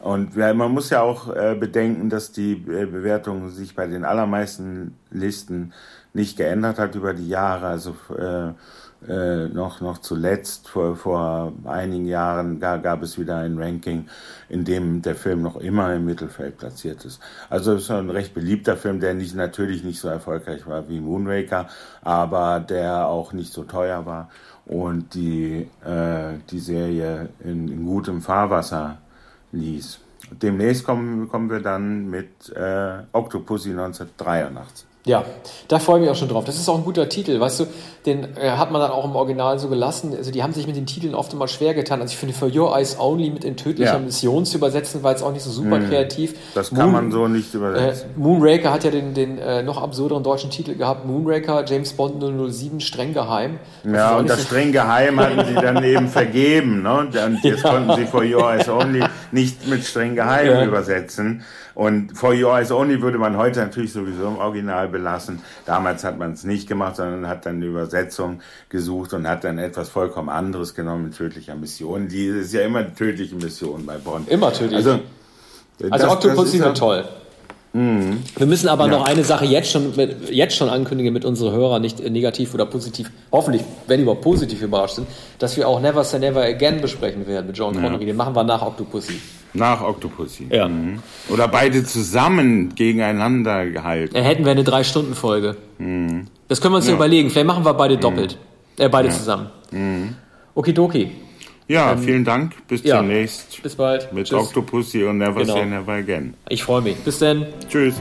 Und man muss ja auch äh, bedenken, dass die äh, Bewertung sich bei den allermeisten Listen nicht geändert hat über die Jahre. Also äh, äh, noch, noch zuletzt, vor, vor einigen Jahren, gab, gab es wieder ein Ranking, in dem der Film noch immer im Mittelfeld platziert ist. Also es ist ein recht beliebter Film, der nicht, natürlich nicht so erfolgreich war wie Moonraker, aber der auch nicht so teuer war und die, äh, die Serie in, in gutem Fahrwasser ließ. demnächst kommen, kommen wir dann mit äh, Octopussy 1983. Ja, da freue ich mich auch schon drauf. Das ist auch ein guter Titel, weißt du, den äh, hat man dann auch im Original so gelassen. Also die haben sich mit den Titeln oft immer schwer getan. Also ich finde, For Your Eyes Only mit in tödlicher ja. Mission zu übersetzen, war jetzt auch nicht so super mhm. kreativ. Das kann Moon, man so nicht übersetzen. Äh, Moonraker hat ja den, den äh, noch absurderen deutschen Titel gehabt. Moonraker, James Bond 007, streng geheim. Das ja, und das so streng geheim hatten sie dann eben vergeben. Ne? Und jetzt ja. konnten sie For Your Eyes Only nicht mit streng geheim ja. übersetzen. Und For Your Eyes Only würde man heute natürlich sowieso im Original belassen. Damals hat man es nicht gemacht, sondern hat dann eine Übersetzung gesucht und hat dann etwas vollkommen anderes genommen mit tödlicher Mission. Die ist ja immer eine tödliche Mission bei Bond. Immer tödlich. Also, also das, Octopussy wird toll. Mhm. Wir müssen aber ja. noch eine Sache jetzt schon, jetzt schon ankündigen, mit unseren Hörern nicht negativ oder positiv, hoffentlich, wenn überhaupt positiv überrascht sind, dass wir auch Never Say Never Again besprechen werden mit John Connery. Ja. Den machen wir nach Octopussy. Nach Octopussy. Ja. Mhm. Oder beide zusammen gegeneinander gehalten. Da hätten wir eine Drei-Stunden-Folge. Mhm. Das können wir uns ja. überlegen. Vielleicht machen wir beide mhm. doppelt. Äh, beide zusammen. Mhm. Okidoki. Ja, ähm, vielen Dank. Bis ja. demnächst. Bis bald. Mit Tschüss. Octopussy und Never genau. Say Never Again. Ich freue mich. Bis dann. Tschüss.